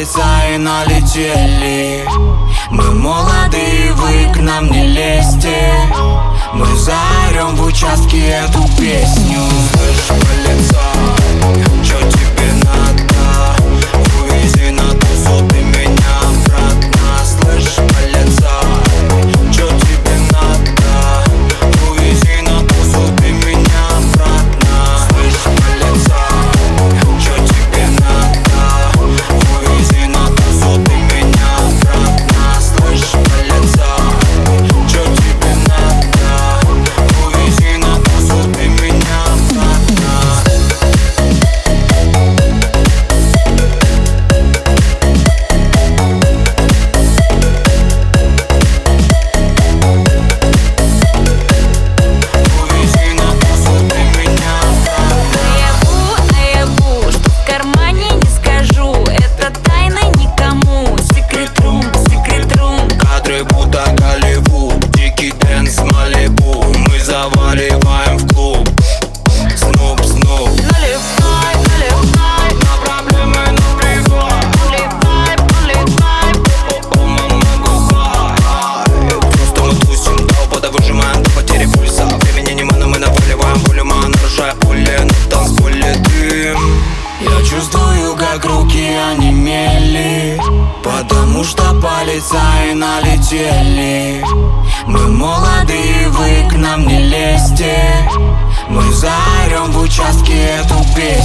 И налетели Мы молоды, вы к нам не лезьте. Мы заорем в участке эту песню. И налетели Мы молодые, вы к нам не лезьте. Мы заорем в участке эту песню